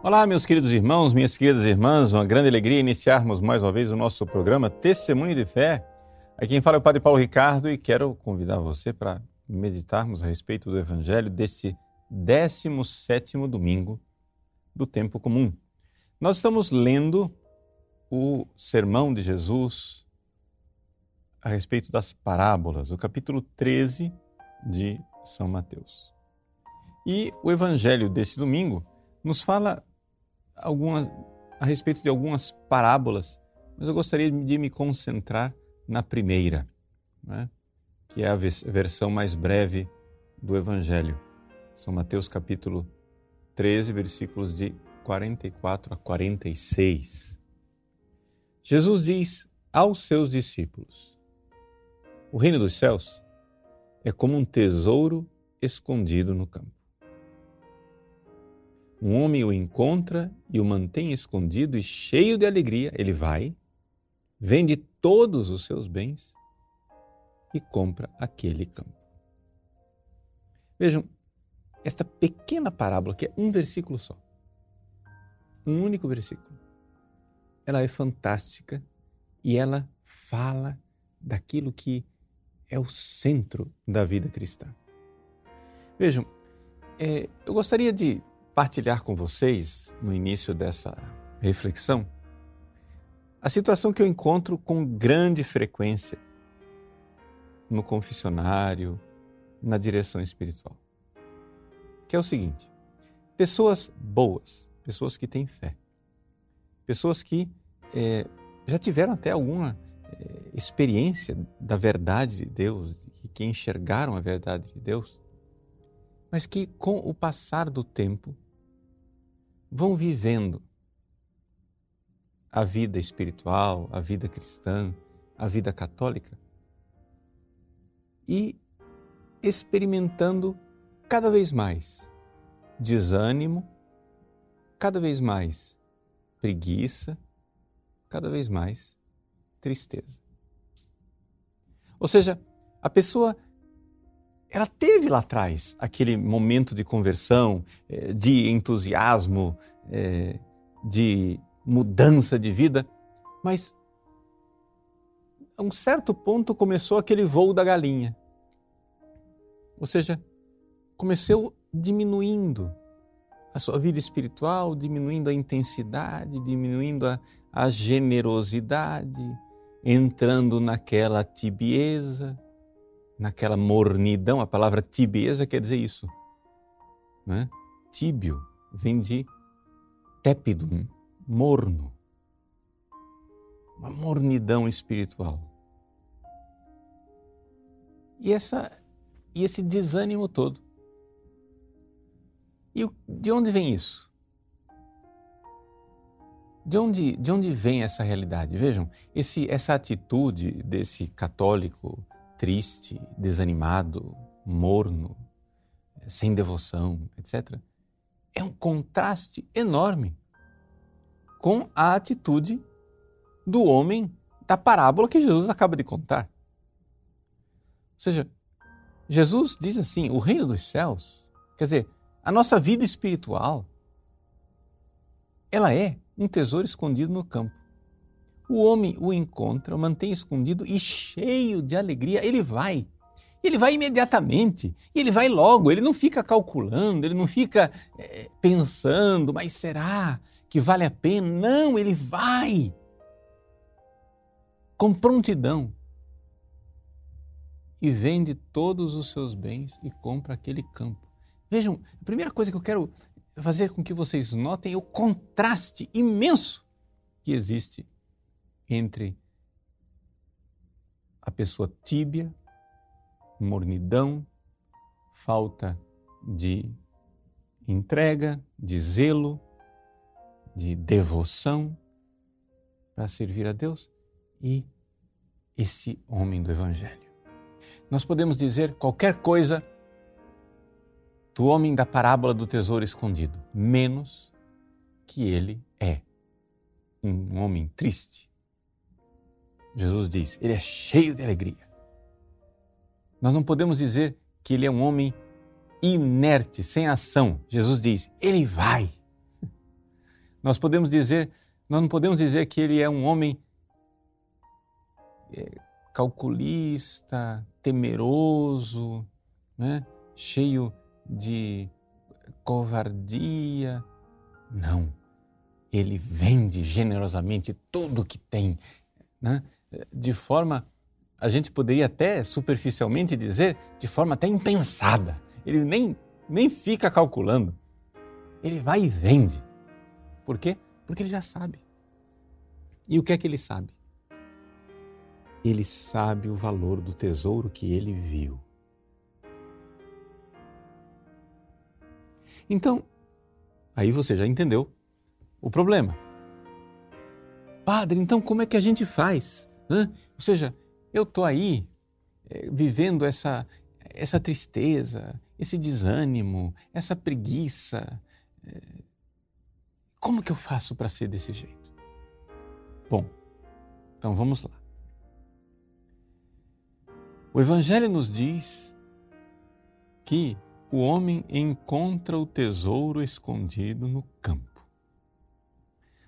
Olá, meus queridos irmãos, minhas queridas irmãs, uma grande alegria iniciarmos mais uma vez o nosso programa Testemunho de Fé. Aqui quem fala é o Padre Paulo Ricardo e quero convidar você para meditarmos a respeito do Evangelho desse 17 domingo do tempo comum. Nós estamos lendo o sermão de Jesus a respeito das parábolas, o capítulo 13 de São Mateus. E o evangelho desse domingo nos fala alguma, a respeito de algumas parábolas, mas eu gostaria de me concentrar na primeira, né? que é a versão mais breve do evangelho. São Mateus capítulo 13, versículos de 44 a 46. Jesus diz aos seus discípulos: O reino dos céus é como um tesouro escondido no campo. Um homem o encontra e o mantém escondido e cheio de alegria, ele vai, vende todos os seus bens e compra aquele campo. Vejam, esta pequena parábola, que é um versículo só, um único versículo, ela é fantástica e ela fala daquilo que é o centro da vida cristã. Vejam, é, eu gostaria de partilhar com vocês, no início dessa reflexão, a situação que eu encontro com grande frequência no confessionário, na direção espiritual. Que é o seguinte: pessoas boas, pessoas que têm fé, pessoas que é, já tiveram até alguma é, experiência da verdade de Deus, que enxergaram a verdade de Deus, mas que com o passar do tempo vão vivendo a vida espiritual, a vida cristã, a vida católica e experimentando cada vez mais desânimo, cada vez mais preguiça, cada vez mais tristeza. Ou seja, a pessoa ela teve lá atrás aquele momento de conversão, eh, de entusiasmo, eh, de mudança de vida, mas a um certo ponto começou aquele voo da galinha. Ou seja, começou diminuindo a sua vida espiritual, diminuindo a intensidade, diminuindo a, a generosidade, entrando naquela tibieza naquela mornidão. A palavra tibieza quer dizer isso. Né? Tíbio vem de tépidum, morno. Uma mornidão espiritual. E, essa, e esse desânimo todo. E de onde vem isso? De onde, de onde vem essa realidade? Vejam, esse, essa atitude desse católico triste, desanimado, morno, sem devoção, etc., é um contraste enorme com a atitude do homem da parábola que Jesus acaba de contar. Ou seja, Jesus diz assim: o reino dos céus, quer dizer, a nossa vida espiritual, ela é um tesouro escondido no campo. O homem o encontra, o mantém escondido e cheio de alegria, ele vai. Ele vai imediatamente, ele vai logo, ele não fica calculando, ele não fica é, pensando, mas será que vale a pena? Não, ele vai com prontidão e vende todos os seus bens e compra aquele campo. Vejam, a primeira coisa que eu quero fazer com que vocês notem é o contraste imenso que existe entre a pessoa tíbia, mornidão, falta de entrega, de zelo, de devoção para servir a Deus e esse homem do Evangelho. Nós podemos dizer qualquer coisa do homem da parábola do tesouro escondido, menos que ele é um homem triste, Jesus diz, ele é cheio de alegria. Nós não podemos dizer que ele é um homem inerte, sem ação. Jesus diz, ele vai. Nós podemos dizer, nós não podemos dizer que ele é um homem é, calculista, temeroso, né? cheio de covardia. Não. Ele vende generosamente tudo que tem, né? De forma, a gente poderia até superficialmente dizer, de forma até impensada. Ele nem, nem fica calculando. Ele vai e vende. Por quê? Porque ele já sabe. E o que é que ele sabe? Ele sabe o valor do tesouro que ele viu. Então, aí você já entendeu o problema. Padre, então como é que a gente faz? Hã? Ou seja, eu estou aí é, vivendo essa, essa tristeza, esse desânimo, essa preguiça. É, como que eu faço para ser desse jeito? Bom, então vamos lá. O Evangelho nos diz que o homem encontra o tesouro escondido no campo.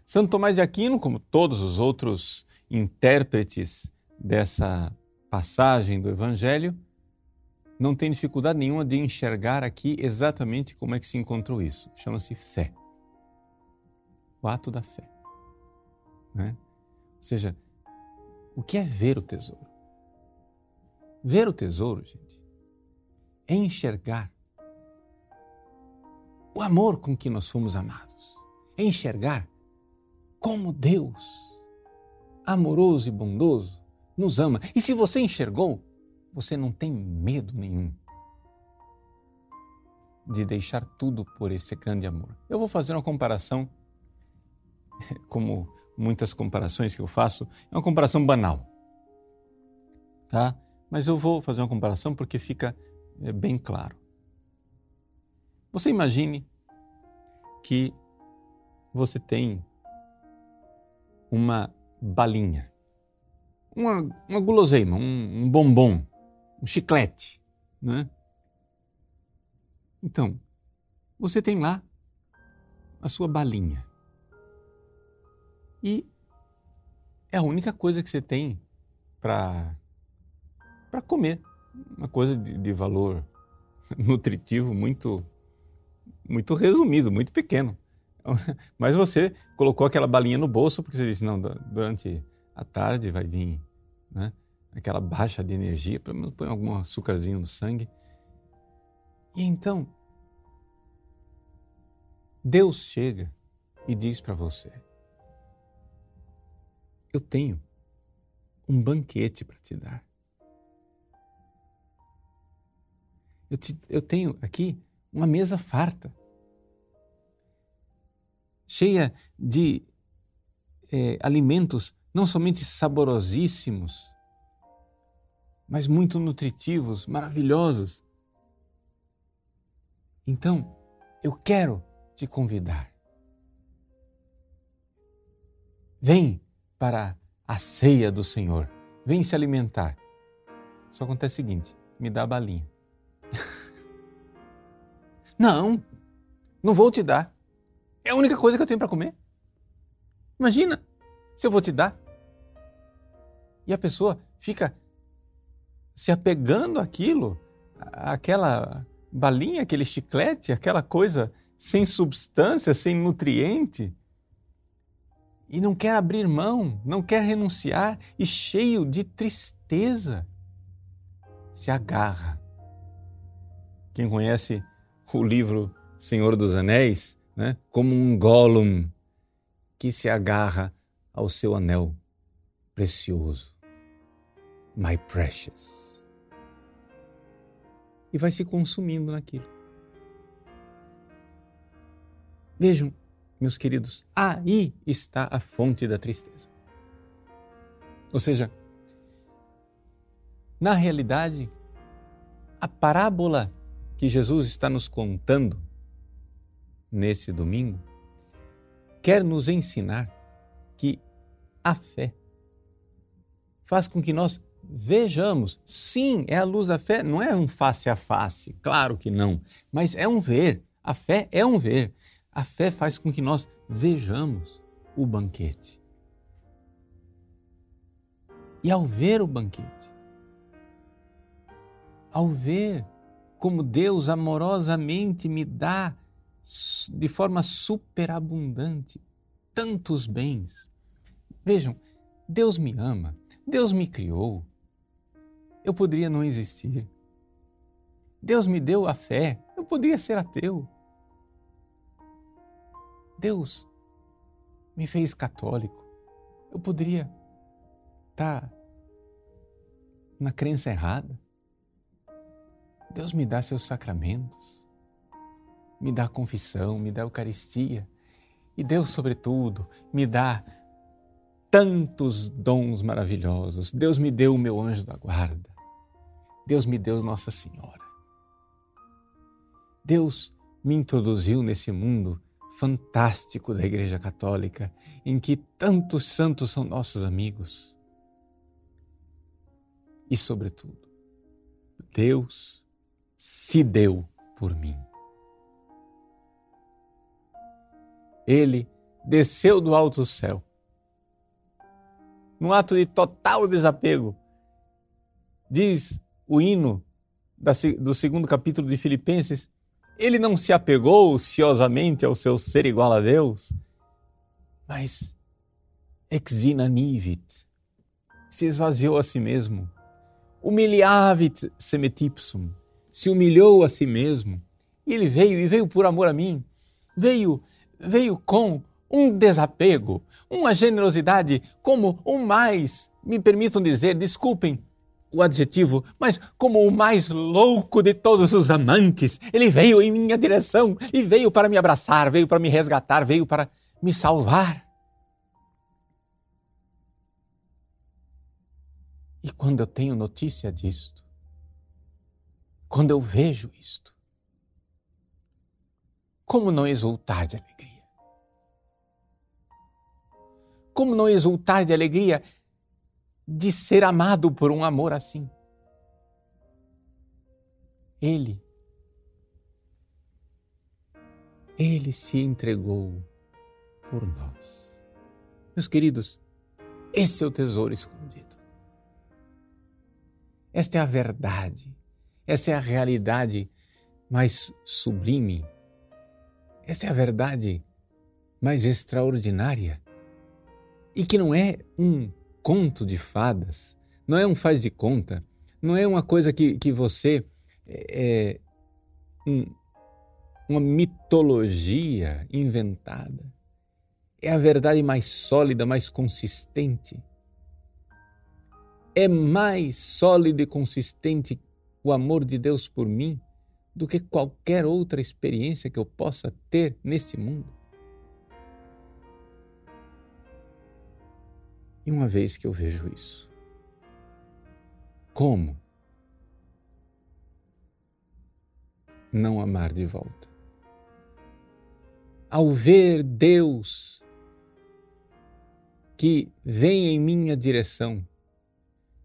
Santo Tomás de Aquino, como todos os outros intérpretes dessa passagem do Evangelho, não tem dificuldade nenhuma de enxergar aqui exatamente como é que se encontrou isso. Chama-se fé. O ato da fé. Né? Ou seja, o que é ver o tesouro? Ver o tesouro, gente, é enxergar o amor com que nós fomos amados. É enxergar como Deus, amoroso e bondoso, nos ama. E se você enxergou, você não tem medo nenhum de deixar tudo por esse grande amor. Eu vou fazer uma comparação, como muitas comparações que eu faço, é uma comparação banal, tá? Mas eu vou fazer uma comparação porque fica é, bem claro. Você imagine que você tem uma balinha, uma, uma guloseima, um, um bombom, um chiclete, né? Então, você tem lá a sua balinha. E é a única coisa que você tem para para comer, uma coisa de, de valor nutritivo muito muito resumido, muito pequeno. Mas você colocou aquela balinha no bolso porque você disse, não, durante a tarde vai vir né, aquela baixa de energia, pelo menos põe algum açúcarzinho no sangue. E então, Deus chega e diz para você: Eu tenho um banquete para te dar. Eu, te, eu tenho aqui uma mesa farta cheia de é, alimentos não somente saborosíssimos, mas muito nutritivos, maravilhosos. Então, eu quero te convidar. Vem para a ceia do Senhor. Vem se alimentar. Só acontece o seguinte: me dá a balinha. não, não vou te dar. É a única coisa que eu tenho para comer. Imagina se eu vou te dar. E a pessoa fica se apegando àquilo, aquela balinha, aquele chiclete, aquela coisa sem substância, sem nutriente. E não quer abrir mão, não quer renunciar e cheio de tristeza se agarra. Quem conhece o livro Senhor dos Anéis né? como um Gollum que se agarra ao seu anel precioso, my precious, e vai se consumindo naquilo. Vejam, meus queridos, aí está a fonte da tristeza. Ou seja, na realidade, a parábola que Jesus está nos contando nesse domingo, quer nos ensinar que a fé faz com que nós vejamos. Sim, é a luz da fé, não é um face a face, claro que não, mas é um ver. A fé é um ver. A fé faz com que nós vejamos o banquete. E ao ver o banquete, ao ver como Deus amorosamente me dá de forma superabundante tantos bens. Vejam, Deus me ama, Deus me criou. Eu poderia não existir. Deus me deu a fé, eu poderia ser ateu. Deus me fez católico, eu poderia estar na crença errada. Deus me dá seus sacramentos, me dá confissão, me dá Eucaristia e Deus, sobretudo, me dá tantos dons maravilhosos. Deus me deu o meu anjo da guarda. Deus me deu Nossa Senhora. Deus me introduziu nesse mundo fantástico da Igreja Católica, em que tantos santos são nossos amigos. E, sobretudo, Deus se deu por mim. Ele desceu do alto céu, num ato de total desapego. Diz o hino do segundo capítulo de Filipenses, ele não se apegou ociosamente ao seu ser igual a Deus, mas exina nivit, se esvaziou a si mesmo, humiliavit semetipsum, se humilhou a si mesmo. E ele veio, e veio por amor a mim. Veio, veio com um desapego, uma generosidade como o mais, me permitam dizer, desculpem o adjetivo, mas como o mais louco de todos os amantes. Ele veio em minha direção e veio para me abraçar, veio para me resgatar, veio para me salvar. E quando eu tenho notícia disto, quando eu vejo isto? Como não exultar de alegria? Como não exultar de alegria de ser amado por um amor assim? Ele, ele se entregou por nós. Meus queridos, esse é o tesouro escondido. Esta é a verdade essa é a realidade mais sublime. Essa é a verdade mais extraordinária. E que não é um conto de fadas, não é um faz de conta, não é uma coisa que, que você. É, é um, uma mitologia inventada. É a verdade mais sólida, mais consistente. É mais sólida e consistente o amor de Deus por mim do que qualquer outra experiência que eu possa ter nesse mundo. E uma vez que eu vejo isso, como não amar de volta? Ao ver Deus que vem em minha direção,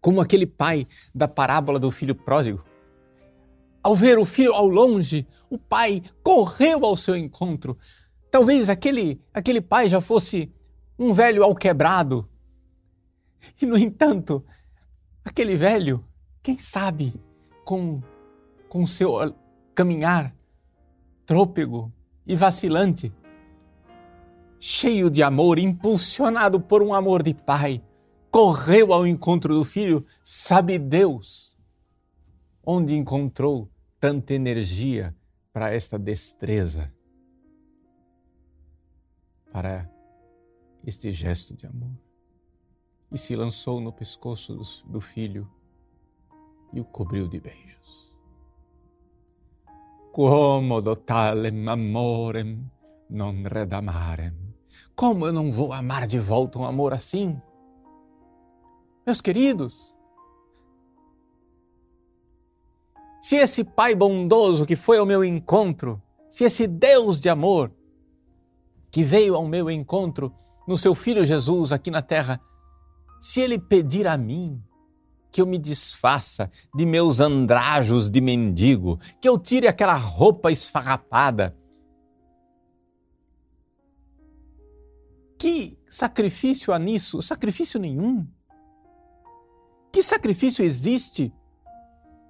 como aquele pai da parábola do filho pródigo. Ao ver o filho ao longe, o pai correu ao seu encontro. Talvez aquele, aquele pai já fosse um velho alquebrado. E, no entanto, aquele velho, quem sabe, com, com seu caminhar trôpego e vacilante, cheio de amor, impulsionado por um amor de pai, correu ao encontro do filho, sabe Deus onde encontrou tanta energia para esta destreza, para este gesto de amor. E se lançou no pescoço do filho e o cobriu de beijos. Como dotalem amorem non redamarem. Como eu não vou amar de volta um amor assim? Meus queridos, se esse Pai bondoso que foi ao meu encontro, se esse Deus de amor que veio ao meu encontro no seu Filho Jesus aqui na terra, se ele pedir a mim que eu me desfaça de meus andrajos de mendigo, que eu tire aquela roupa esfarrapada, Que sacrifício há nisso? Sacrifício nenhum. Que sacrifício existe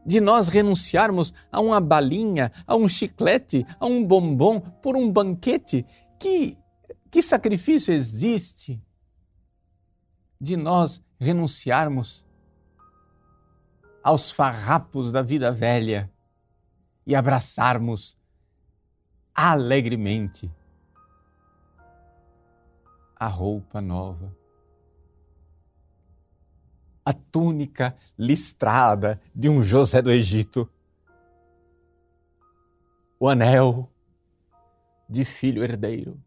de nós renunciarmos a uma balinha, a um chiclete, a um bombom por um banquete? Que, que sacrifício existe de nós renunciarmos aos farrapos da vida velha e abraçarmos alegremente a roupa nova a túnica listrada de um José do Egito, o anel de filho herdeiro,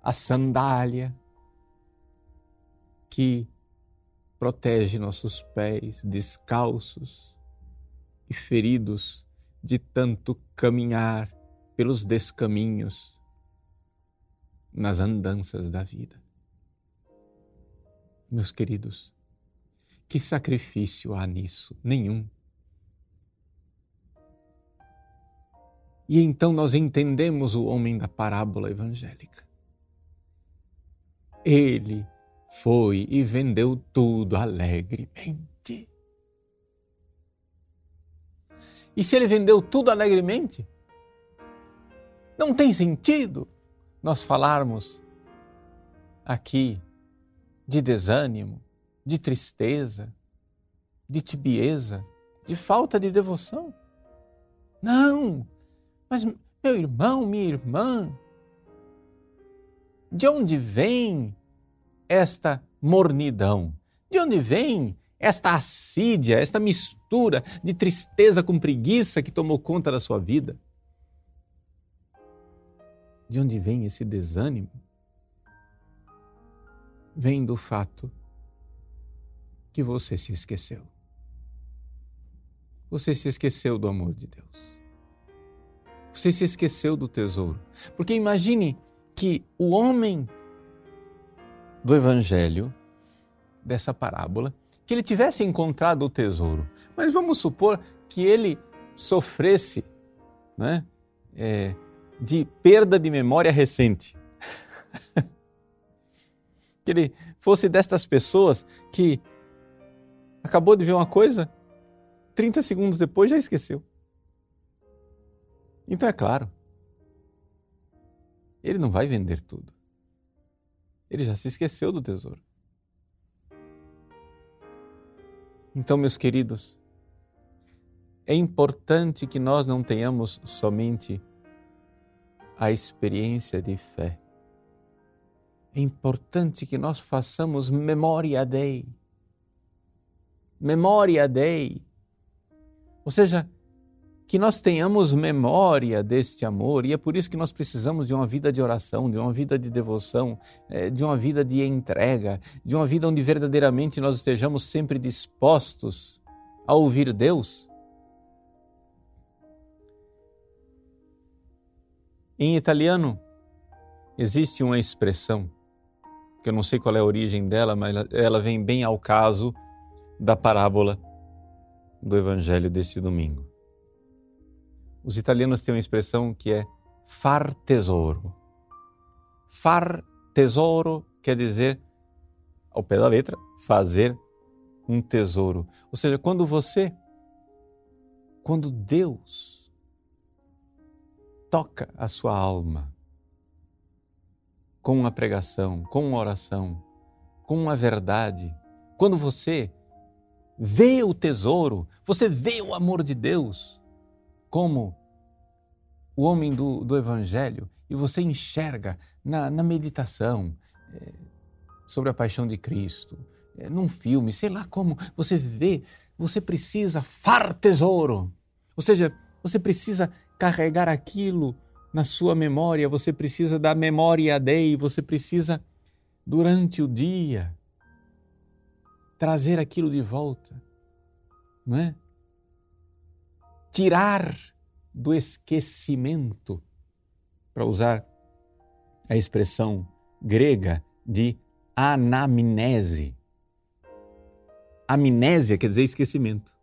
a sandália que protege nossos pés descalços e feridos de tanto caminhar pelos descaminhos nas andanças da vida meus queridos, que sacrifício há nisso? Nenhum. E então nós entendemos o homem da parábola evangélica. Ele foi e vendeu tudo alegremente. E se ele vendeu tudo alegremente, não tem sentido nós falarmos aqui de desânimo, de tristeza, de tibieza, de falta de devoção. Não, mas meu irmão, minha irmã, de onde vem esta mornidão? De onde vem esta assídia, esta mistura de tristeza com preguiça que tomou conta da sua vida? De onde vem esse desânimo? Vem do fato que você se esqueceu. Você se esqueceu do amor de Deus. Você se esqueceu do tesouro. Porque imagine que o homem do Evangelho, dessa parábola, que ele tivesse encontrado o tesouro. Mas vamos supor que ele sofresse né, é, de perda de memória recente. que ele fosse destas pessoas que acabou de ver uma coisa, 30 segundos depois já esqueceu. Então é claro, ele não vai vender tudo. Ele já se esqueceu do tesouro. Então, meus queridos, é importante que nós não tenhamos somente a experiência de fé é importante que nós façamos memória dei. Memória dei. Ou seja, que nós tenhamos memória deste amor, e é por isso que nós precisamos de uma vida de oração, de uma vida de devoção, é, de uma vida de entrega, de uma vida onde verdadeiramente nós estejamos sempre dispostos a ouvir Deus. Em italiano, existe uma expressão que eu não sei qual é a origem dela, mas ela vem bem ao caso da parábola do evangelho deste domingo. Os italianos têm uma expressão que é far tesouro. Far tesouro quer dizer, ao pé da letra, fazer um tesouro. Ou seja, quando você, quando Deus toca a sua alma, com uma pregação, com uma oração, com uma verdade. Quando você vê o tesouro, você vê o amor de Deus, como o homem do, do Evangelho, e você enxerga na, na meditação é, sobre a paixão de Cristo, é, num filme, sei lá como, você vê, você precisa far tesouro. Ou seja, você precisa carregar aquilo na sua memória, você precisa da memória dei, você precisa, durante o dia, trazer aquilo de volta, não é? Tirar do esquecimento, para usar a expressão grega de anamnese. Amnésia quer dizer esquecimento.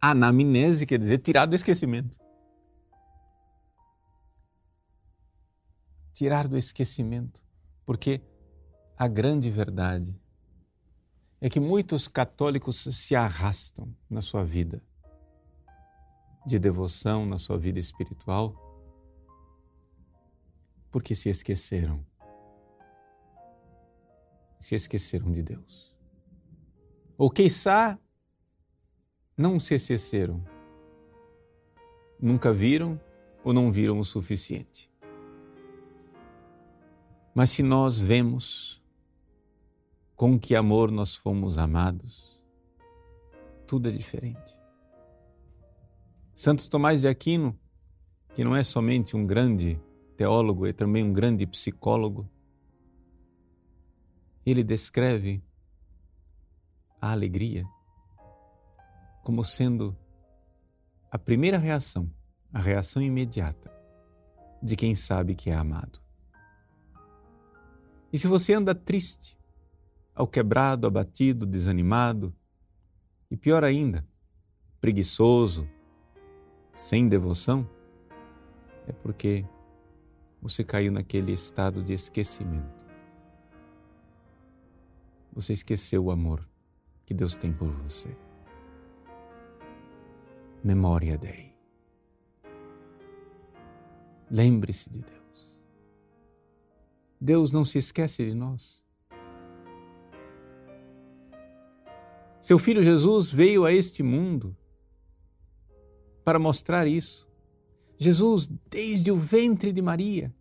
Anamnese quer dizer tirar do esquecimento. Tirar do esquecimento, porque a grande verdade é que muitos católicos se arrastam na sua vida de devoção, na sua vida espiritual, porque se esqueceram. Se esqueceram de Deus. Ou quiçá não se esqueceram. Nunca viram ou não viram o suficiente. Mas se nós vemos com que amor nós fomos amados, tudo é diferente. Santo Tomás de Aquino, que não é somente um grande teólogo, é também um grande psicólogo, ele descreve a alegria como sendo a primeira reação, a reação imediata de quem sabe que é amado. E se você anda triste, ao quebrado, abatido, desanimado, e pior ainda, preguiçoso, sem devoção, é porque você caiu naquele estado de esquecimento. Você esqueceu o amor que Deus tem por você. Memória Dei. Lembre-se de Deus. Deus não se esquece de nós. Seu filho Jesus veio a este mundo para mostrar isso. Jesus, desde o ventre de Maria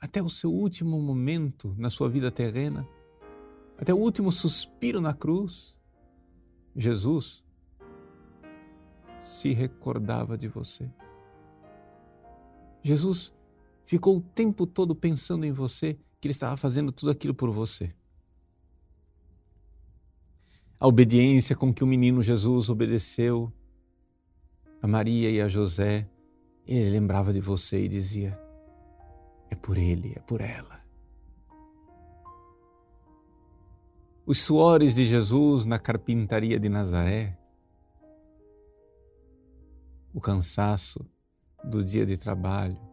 até o seu último momento na sua vida terrena, até o último suspiro na cruz, Jesus se recordava de você. Jesus ficou o tempo todo pensando em você, que ele estava fazendo tudo aquilo por você. A obediência com que o menino Jesus obedeceu a Maria e a José, ele lembrava de você e dizia: É por ele, é por ela. Os suores de Jesus na carpintaria de Nazaré, o cansaço do dia de trabalho,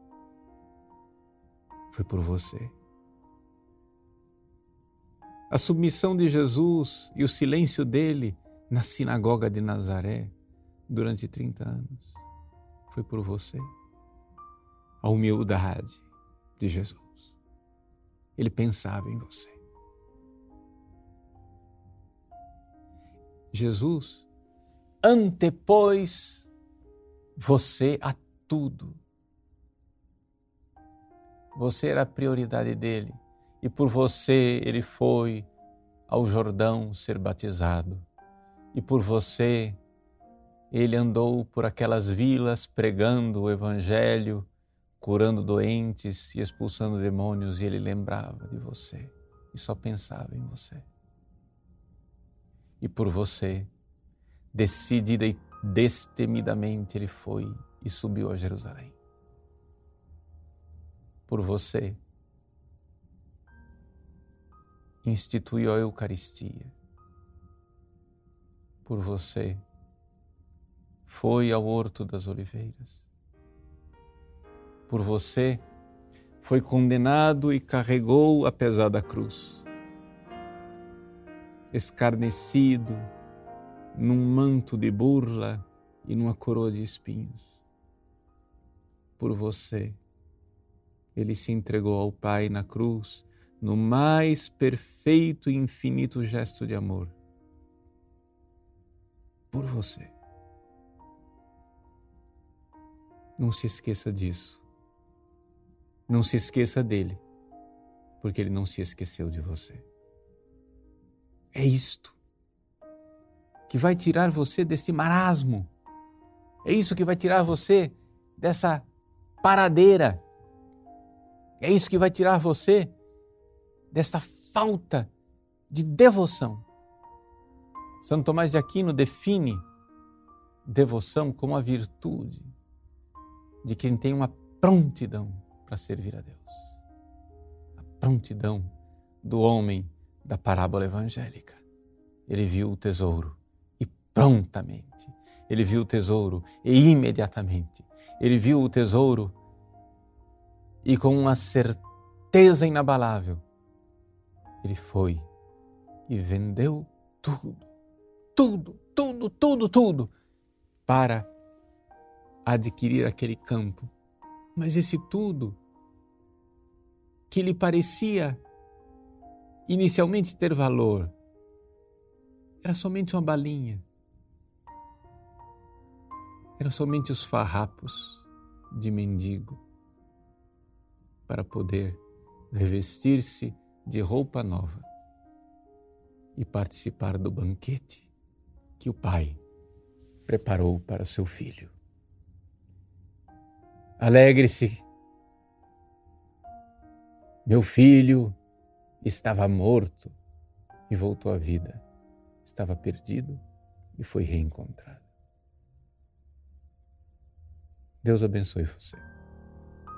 foi por você. A submissão de Jesus e o silêncio dele na sinagoga de Nazaré durante 30 anos foi por você. A humildade de Jesus. Ele pensava em você. Jesus antepôs você a tudo. Você era a prioridade dele e por você ele foi ao Jordão ser batizado. E por você ele andou por aquelas vilas pregando o evangelho, curando doentes e expulsando demônios, e ele lembrava de você e só pensava em você. E por você, decidida e destemidamente ele foi e subiu a Jerusalém. Por você, instituiu a Eucaristia. Por você, foi ao Horto das Oliveiras. Por você, foi condenado e carregou a pesada cruz. Escarnecido, num manto de burla e numa coroa de espinhos. Por você, ele se entregou ao Pai na cruz, no mais perfeito e infinito gesto de amor. Por você. Não se esqueça disso. Não se esqueça dele, porque ele não se esqueceu de você. É isto que vai tirar você desse marasmo. É isso que vai tirar você dessa paradeira. É isso que vai tirar você desta falta de devoção. Santo Tomás de Aquino define devoção como a virtude de quem tem uma prontidão para servir a Deus. A prontidão do homem da parábola evangélica. Ele viu o tesouro e prontamente. Ele viu o tesouro e imediatamente. Ele viu o tesouro e com uma certeza inabalável, ele foi e vendeu tudo, tudo, tudo, tudo, tudo para adquirir aquele campo. Mas esse tudo que lhe parecia inicialmente ter valor era somente uma balinha. Eram somente os farrapos de mendigo para poder revestir-se de roupa nova e participar do banquete que o pai preparou para seu filho. Alegre-se, meu filho estava morto e voltou à vida, estava perdido e foi reencontrado. Deus abençoe você.